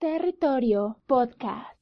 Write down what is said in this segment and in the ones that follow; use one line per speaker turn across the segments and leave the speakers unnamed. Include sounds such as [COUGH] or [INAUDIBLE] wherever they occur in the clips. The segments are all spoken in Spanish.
Territorio Podcast.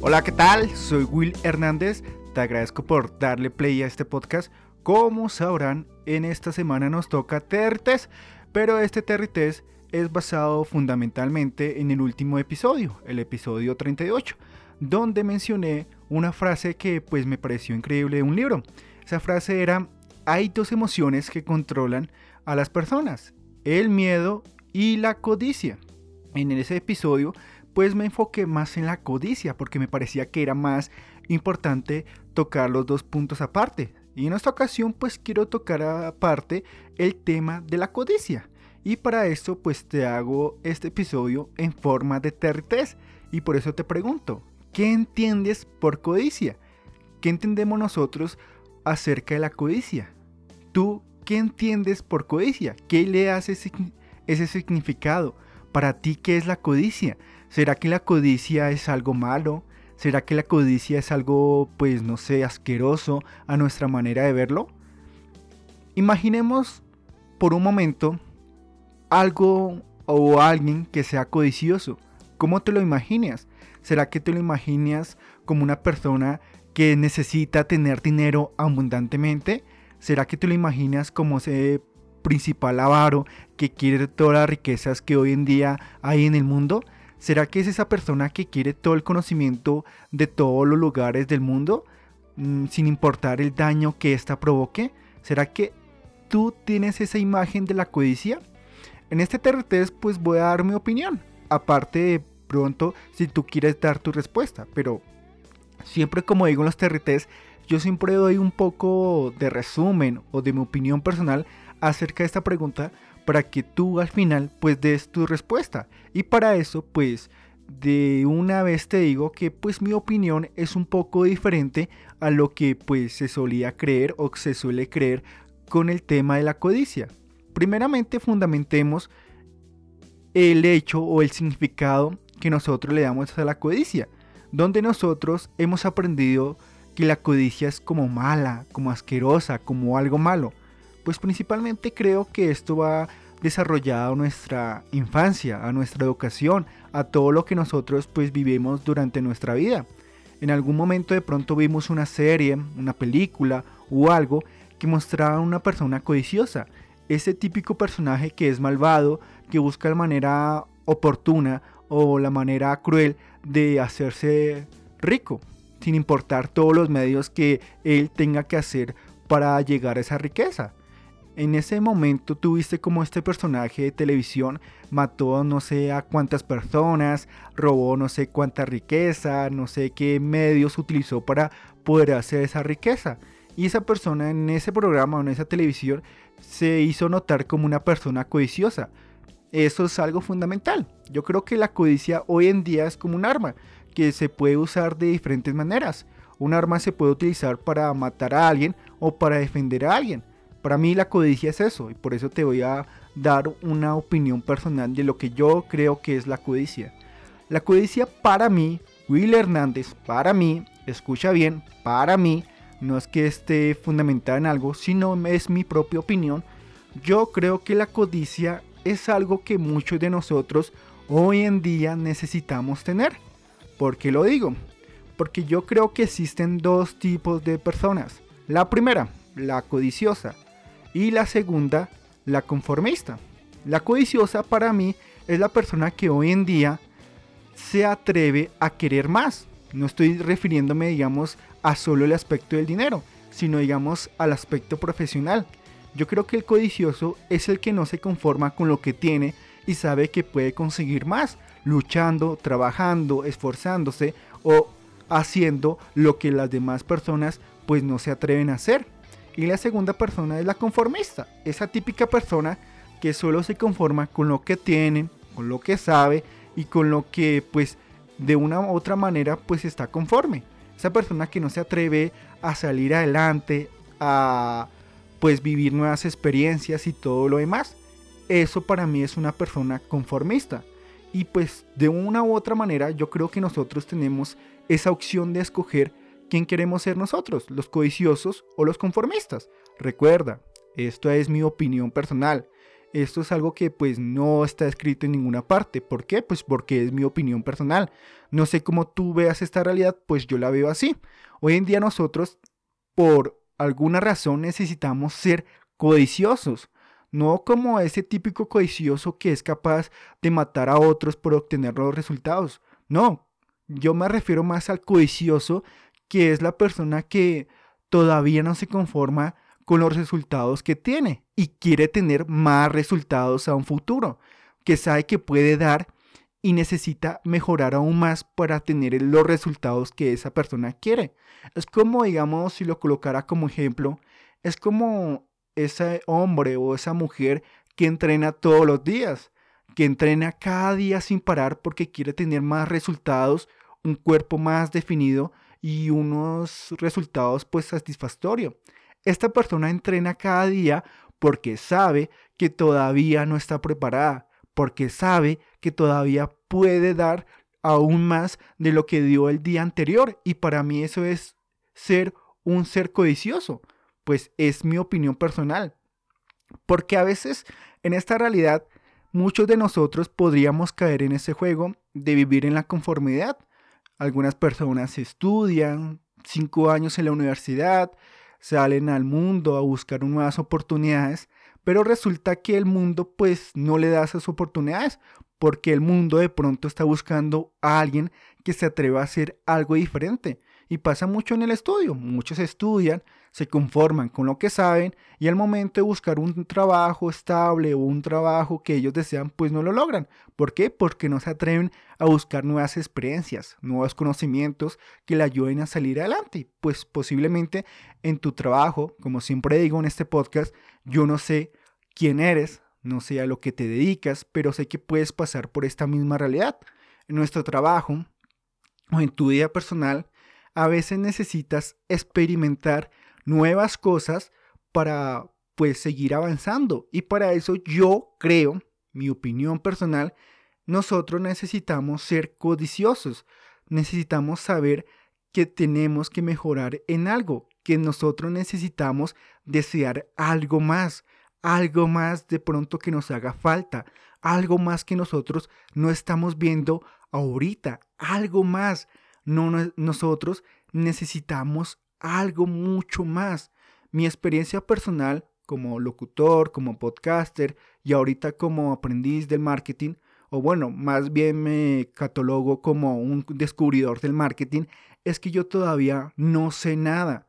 Hola, ¿qué tal? Soy Will Hernández. Te agradezco por darle play a este podcast. Como sabrán, en esta semana nos toca Territes, pero este Territes es basado fundamentalmente en el último episodio, el episodio 38, donde mencioné una frase que pues me pareció increíble de un libro. Esa frase era, hay dos emociones que controlan a las personas, el miedo y la codicia. En ese episodio pues me enfoqué más en la codicia porque me parecía que era más importante tocar los dos puntos aparte. Y en esta ocasión pues quiero tocar aparte el tema de la codicia. Y para esto pues te hago este episodio en forma de TRTs. Y por eso te pregunto, ¿qué entiendes por codicia? ¿Qué entendemos nosotros acerca de la codicia? ¿Tú qué entiendes por codicia? ¿Qué le hace ese significado? Para ti, ¿qué es la codicia? ¿Será que la codicia es algo malo? ¿Será que la codicia es algo, pues no sé, asqueroso a nuestra manera de verlo? Imaginemos por un momento algo o alguien que sea codicioso. ¿Cómo te lo imaginas? ¿Será que te lo imaginas como una persona que necesita tener dinero abundantemente? ¿Será que te lo imaginas como ese principal avaro que quiere todas las riquezas que hoy en día hay en el mundo? ¿Será que es esa persona que quiere todo el conocimiento de todos los lugares del mundo mm, sin importar el daño que ésta provoque? ¿Será que tú tienes esa imagen de la codicia? En este TRT pues voy a dar mi opinión. Aparte pronto si tú quieres dar tu respuesta. Pero siempre como digo en los TRTs, yo siempre doy un poco de resumen o de mi opinión personal acerca de esta pregunta para que tú al final pues des tu respuesta. Y para eso pues de una vez te digo que pues mi opinión es un poco diferente a lo que pues se solía creer o se suele creer con el tema de la codicia. Primeramente fundamentemos el hecho o el significado que nosotros le damos a la codicia, donde nosotros hemos aprendido que la codicia es como mala, como asquerosa, como algo malo pues principalmente creo que esto va desarrollado a nuestra infancia, a nuestra educación, a todo lo que nosotros pues vivimos durante nuestra vida. En algún momento de pronto vimos una serie, una película o algo que mostraba a una persona codiciosa, ese típico personaje que es malvado, que busca la manera oportuna o la manera cruel de hacerse rico, sin importar todos los medios que él tenga que hacer para llegar a esa riqueza. En ese momento tuviste como este personaje de televisión mató no sé a cuántas personas, robó no sé cuánta riqueza, no sé qué medios utilizó para poder hacer esa riqueza. Y esa persona en ese programa o en esa televisión se hizo notar como una persona codiciosa. Eso es algo fundamental. Yo creo que la codicia hoy en día es como un arma que se puede usar de diferentes maneras. Un arma se puede utilizar para matar a alguien o para defender a alguien para mí la codicia es eso y por eso te voy a dar una opinión personal de lo que yo creo que es la codicia. La codicia para mí, Will Hernández, para mí, escucha bien, para mí, no es que esté fundamentada en algo, sino es mi propia opinión. Yo creo que la codicia es algo que muchos de nosotros hoy en día necesitamos tener. ¿Por qué lo digo? Porque yo creo que existen dos tipos de personas. La primera, la codiciosa y la segunda, la conformista. La codiciosa para mí es la persona que hoy en día se atreve a querer más. No estoy refiriéndome, digamos, a solo el aspecto del dinero, sino, digamos, al aspecto profesional. Yo creo que el codicioso es el que no se conforma con lo que tiene y sabe que puede conseguir más, luchando, trabajando, esforzándose o haciendo lo que las demás personas pues no se atreven a hacer. Y la segunda persona es la conformista, esa típica persona que solo se conforma con lo que tiene, con lo que sabe y con lo que pues de una u otra manera pues está conforme. Esa persona que no se atreve a salir adelante, a pues vivir nuevas experiencias y todo lo demás. Eso para mí es una persona conformista. Y pues de una u otra manera yo creo que nosotros tenemos esa opción de escoger quién queremos ser nosotros, los codiciosos o los conformistas. Recuerda, esto es mi opinión personal. Esto es algo que pues no está escrito en ninguna parte. ¿Por qué? Pues porque es mi opinión personal. No sé cómo tú veas esta realidad, pues yo la veo así. Hoy en día nosotros, por alguna razón, necesitamos ser codiciosos. No como ese típico codicioso que es capaz de matar a otros por obtener los resultados. No, yo me refiero más al codicioso que es la persona que todavía no se conforma con los resultados que tiene y quiere tener más resultados a un futuro, que sabe que puede dar y necesita mejorar aún más para tener los resultados que esa persona quiere. Es como, digamos, si lo colocara como ejemplo, es como ese hombre o esa mujer que entrena todos los días, que entrena cada día sin parar porque quiere tener más resultados, un cuerpo más definido y unos resultados pues satisfactorios. Esta persona entrena cada día porque sabe que todavía no está preparada, porque sabe que todavía puede dar aún más de lo que dio el día anterior. Y para mí eso es ser un ser codicioso, pues es mi opinión personal. Porque a veces en esta realidad muchos de nosotros podríamos caer en ese juego de vivir en la conformidad, algunas personas estudian cinco años en la universidad, salen al mundo a buscar nuevas oportunidades, pero resulta que el mundo pues no le da esas oportunidades porque el mundo de pronto está buscando a alguien que se atreva a hacer algo diferente. Y pasa mucho en el estudio. Muchos estudian, se conforman con lo que saben y al momento de buscar un trabajo estable o un trabajo que ellos desean, pues no lo logran. ¿Por qué? Porque no se atreven a buscar nuevas experiencias, nuevos conocimientos que le ayuden a salir adelante. Pues posiblemente en tu trabajo, como siempre digo en este podcast, yo no sé quién eres, no sé a lo que te dedicas, pero sé que puedes pasar por esta misma realidad. En nuestro trabajo o en tu vida personal, a veces necesitas experimentar nuevas cosas para pues seguir avanzando. Y para eso yo creo, mi opinión personal, nosotros necesitamos ser codiciosos. Necesitamos saber que tenemos que mejorar en algo, que nosotros necesitamos desear algo más, algo más de pronto que nos haga falta, algo más que nosotros no estamos viendo ahorita, algo más no, nosotros necesitamos algo mucho más. Mi experiencia personal como locutor, como podcaster y ahorita como aprendiz del marketing, o bueno, más bien me catalogo como un descubridor del marketing, es que yo todavía no sé nada.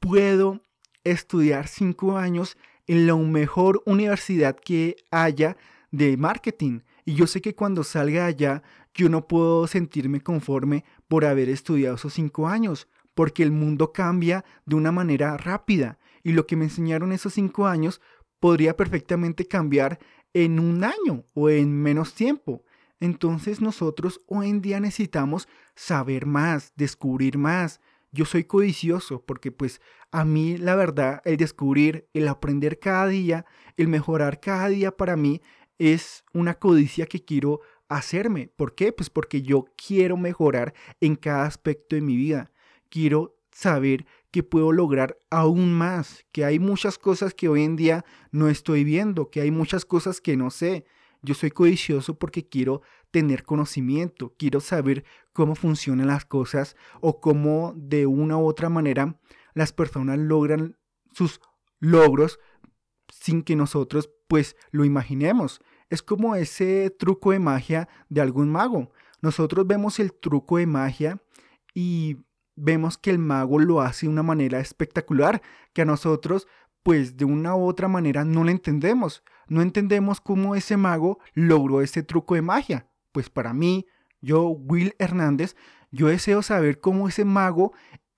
Puedo estudiar cinco años en la mejor universidad que haya de marketing. Y yo sé que cuando salga allá yo no puedo sentirme conforme por haber estudiado esos cinco años, porque el mundo cambia de una manera rápida y lo que me enseñaron esos cinco años podría perfectamente cambiar en un año o en menos tiempo. Entonces nosotros hoy en día necesitamos saber más, descubrir más. Yo soy codicioso porque pues a mí la verdad el descubrir, el aprender cada día, el mejorar cada día para mí es una codicia que quiero hacerme. ¿Por qué? Pues porque yo quiero mejorar en cada aspecto de mi vida. Quiero saber que puedo lograr aún más, que hay muchas cosas que hoy en día no estoy viendo, que hay muchas cosas que no sé. Yo soy codicioso porque quiero tener conocimiento, quiero saber cómo funcionan las cosas o cómo de una u otra manera las personas logran sus logros sin que nosotros pues lo imaginemos. Es como ese truco de magia de algún mago. Nosotros vemos el truco de magia y vemos que el mago lo hace de una manera espectacular, que a nosotros pues de una u otra manera no lo entendemos. No entendemos cómo ese mago logró ese truco de magia. Pues para mí, yo, Will Hernández, yo deseo saber cómo ese mago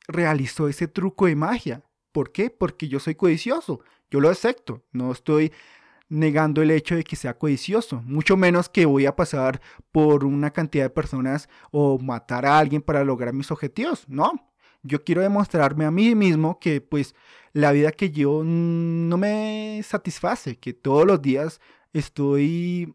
realizó ese truco de magia. ¿Por qué? Porque yo soy codicioso. Yo lo acepto. No estoy negando el hecho de que sea codicioso, mucho menos que voy a pasar por una cantidad de personas o matar a alguien para lograr mis objetivos, no. Yo quiero demostrarme a mí mismo que pues la vida que yo no me satisface, que todos los días estoy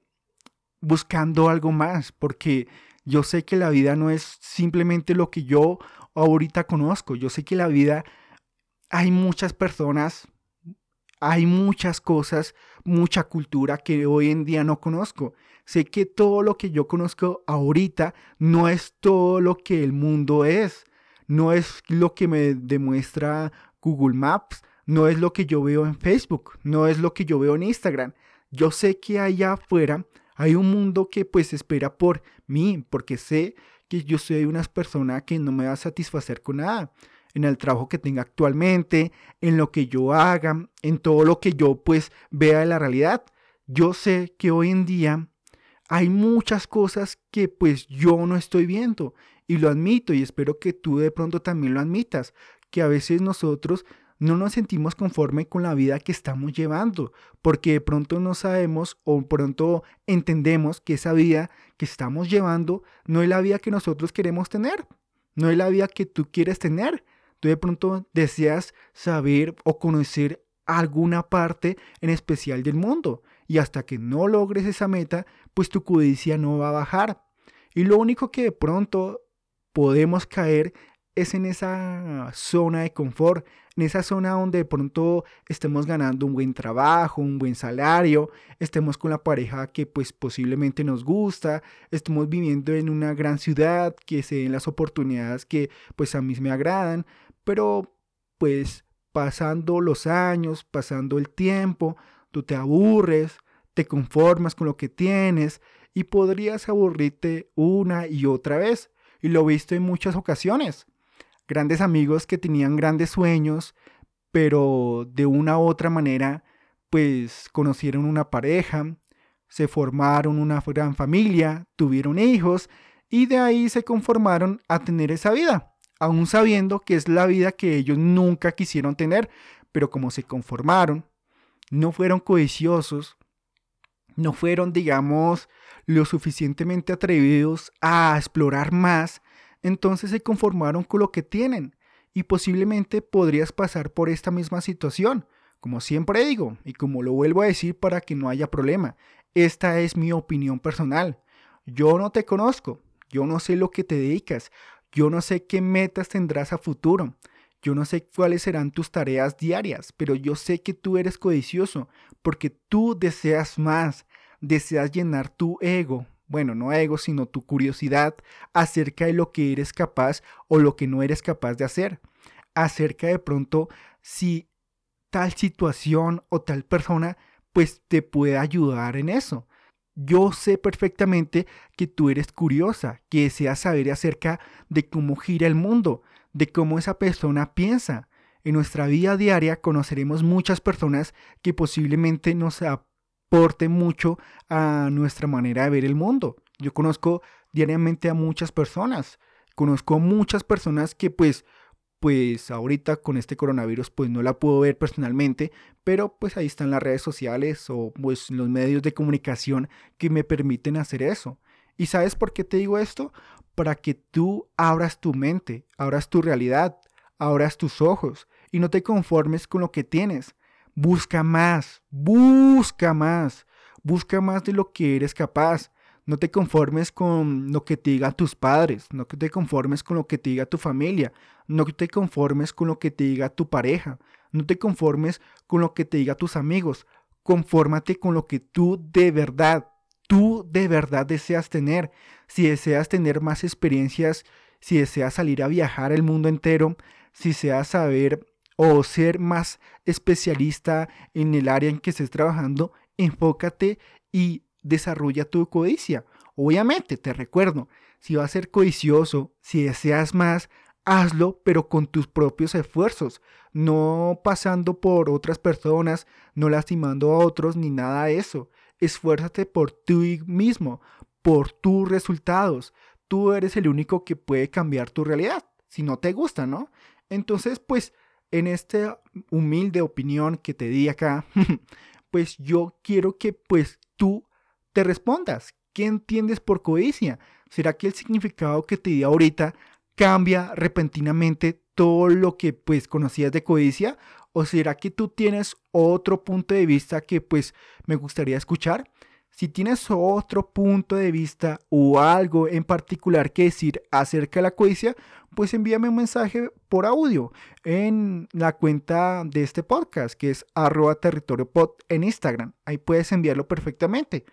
buscando algo más, porque yo sé que la vida no es simplemente lo que yo ahorita conozco, yo sé que la vida hay muchas personas, hay muchas cosas, mucha cultura que hoy en día no conozco. Sé que todo lo que yo conozco ahorita no es todo lo que el mundo es, no es lo que me demuestra Google Maps, no es lo que yo veo en Facebook, no es lo que yo veo en Instagram. Yo sé que allá afuera hay un mundo que pues espera por mí, porque sé que yo soy una persona que no me va a satisfacer con nada. En el trabajo que tenga actualmente, en lo que yo haga, en todo lo que yo pues vea de la realidad. Yo sé que hoy en día hay muchas cosas que pues yo no estoy viendo y lo admito y espero que tú de pronto también lo admitas, que a veces nosotros no nos sentimos conforme con la vida que estamos llevando, porque de pronto no sabemos o pronto entendemos que esa vida que estamos llevando no es la vida que nosotros queremos tener, no es la vida que tú quieres tener. De pronto deseas saber o conocer alguna parte en especial del mundo y hasta que no logres esa meta, pues tu codicia no va a bajar. Y lo único que de pronto podemos caer es en esa zona de confort, en esa zona donde de pronto estemos ganando un buen trabajo, un buen salario, estemos con la pareja que pues posiblemente nos gusta, estemos viviendo en una gran ciudad, que se den las oportunidades que pues a mí me agradan, pero pues pasando los años, pasando el tiempo, tú te aburres, te conformas con lo que tienes y podrías aburrirte una y otra vez. Y lo he visto en muchas ocasiones grandes amigos que tenían grandes sueños, pero de una u otra manera, pues conocieron una pareja, se formaron una gran familia, tuvieron hijos y de ahí se conformaron a tener esa vida, aún sabiendo que es la vida que ellos nunca quisieron tener, pero como se conformaron, no fueron codiciosos, no fueron, digamos, lo suficientemente atrevidos a explorar más entonces se conformaron con lo que tienen y posiblemente podrías pasar por esta misma situación. Como siempre digo, y como lo vuelvo a decir para que no haya problema, esta es mi opinión personal. Yo no te conozco, yo no sé lo que te dedicas, yo no sé qué metas tendrás a futuro, yo no sé cuáles serán tus tareas diarias, pero yo sé que tú eres codicioso porque tú deseas más, deseas llenar tu ego, bueno, no ego, sino tu curiosidad acerca de lo que eres capaz o lo que no eres capaz de hacer. Acerca de pronto si tal situación o tal persona pues te puede ayudar en eso. Yo sé perfectamente que tú eres curiosa, que deseas saber acerca de cómo gira el mundo, de cómo esa persona piensa. En nuestra vida diaria conoceremos muchas personas que posiblemente nos aporte mucho a nuestra manera de ver el mundo. Yo conozco diariamente a muchas personas, conozco muchas personas que pues pues ahorita con este coronavirus pues no la puedo ver personalmente, pero pues ahí están las redes sociales o pues los medios de comunicación que me permiten hacer eso. ¿Y sabes por qué te digo esto? Para que tú abras tu mente, abras tu realidad, abras tus ojos y no te conformes con lo que tienes. Busca más, busca más, busca más de lo que eres capaz. No te conformes con lo que te digan tus padres, no te conformes con lo que te diga tu familia, no te conformes con lo que te diga tu pareja, no te conformes con lo que te diga tus amigos. Confórmate con lo que tú de verdad, tú de verdad deseas tener. Si deseas tener más experiencias, si deseas salir a viajar el mundo entero, si deseas saber o ser más especialista en el área en que estés trabajando, enfócate y desarrolla tu codicia. Obviamente, te recuerdo, si vas a ser codicioso, si deseas más, hazlo, pero con tus propios esfuerzos, no pasando por otras personas, no lastimando a otros, ni nada de eso. Esfuérzate por ti mismo, por tus resultados. Tú eres el único que puede cambiar tu realidad, si no te gusta, ¿no? Entonces, pues, en esta humilde opinión que te di acá, [LAUGHS] pues yo quiero que pues tú te respondas. ¿Qué entiendes por codicia? ¿Será que el significado que te di ahorita cambia repentinamente todo lo que pues conocías de codicia? ¿O será que tú tienes otro punto de vista que pues me gustaría escuchar? Si tienes otro punto de vista o algo en particular que decir acerca de la codicia, pues envíame un mensaje por audio en la cuenta de este podcast, que es arroba territorio pod en Instagram. Ahí puedes enviarlo perfectamente.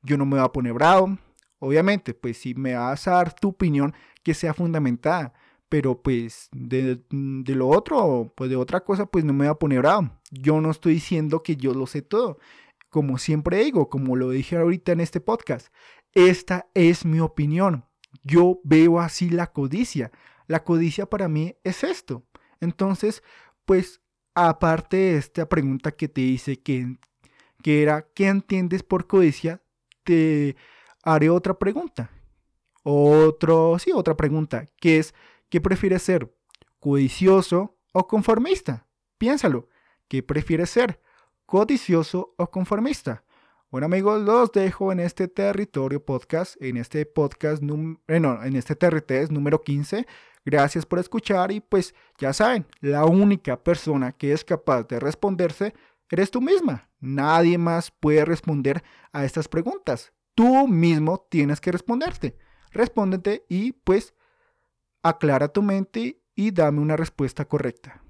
Yo no me voy a poner bravo. Obviamente, pues si me vas a dar tu opinión que sea fundamentada, pero pues de, de, lo otro, pues de otra cosa, pues no me voy a poner bravo. Yo no estoy diciendo que yo lo sé todo como siempre digo, como lo dije ahorita en este podcast, esta es mi opinión. Yo veo así la codicia. La codicia para mí es esto. Entonces, pues, aparte de esta pregunta que te hice, que, que era, ¿qué entiendes por codicia? Te haré otra pregunta. Otro, sí, otra pregunta, que es, ¿qué prefieres ser? ¿Codicioso o conformista? Piénsalo, ¿qué prefieres ser? Codicioso o conformista. Bueno amigos, los dejo en este territorio podcast, en este podcast, bueno, en este TRT número 15. Gracias por escuchar y pues ya saben, la única persona que es capaz de responderse eres tú misma. Nadie más puede responder a estas preguntas. Tú mismo tienes que responderte. Respóndete y pues aclara tu mente y dame una respuesta correcta.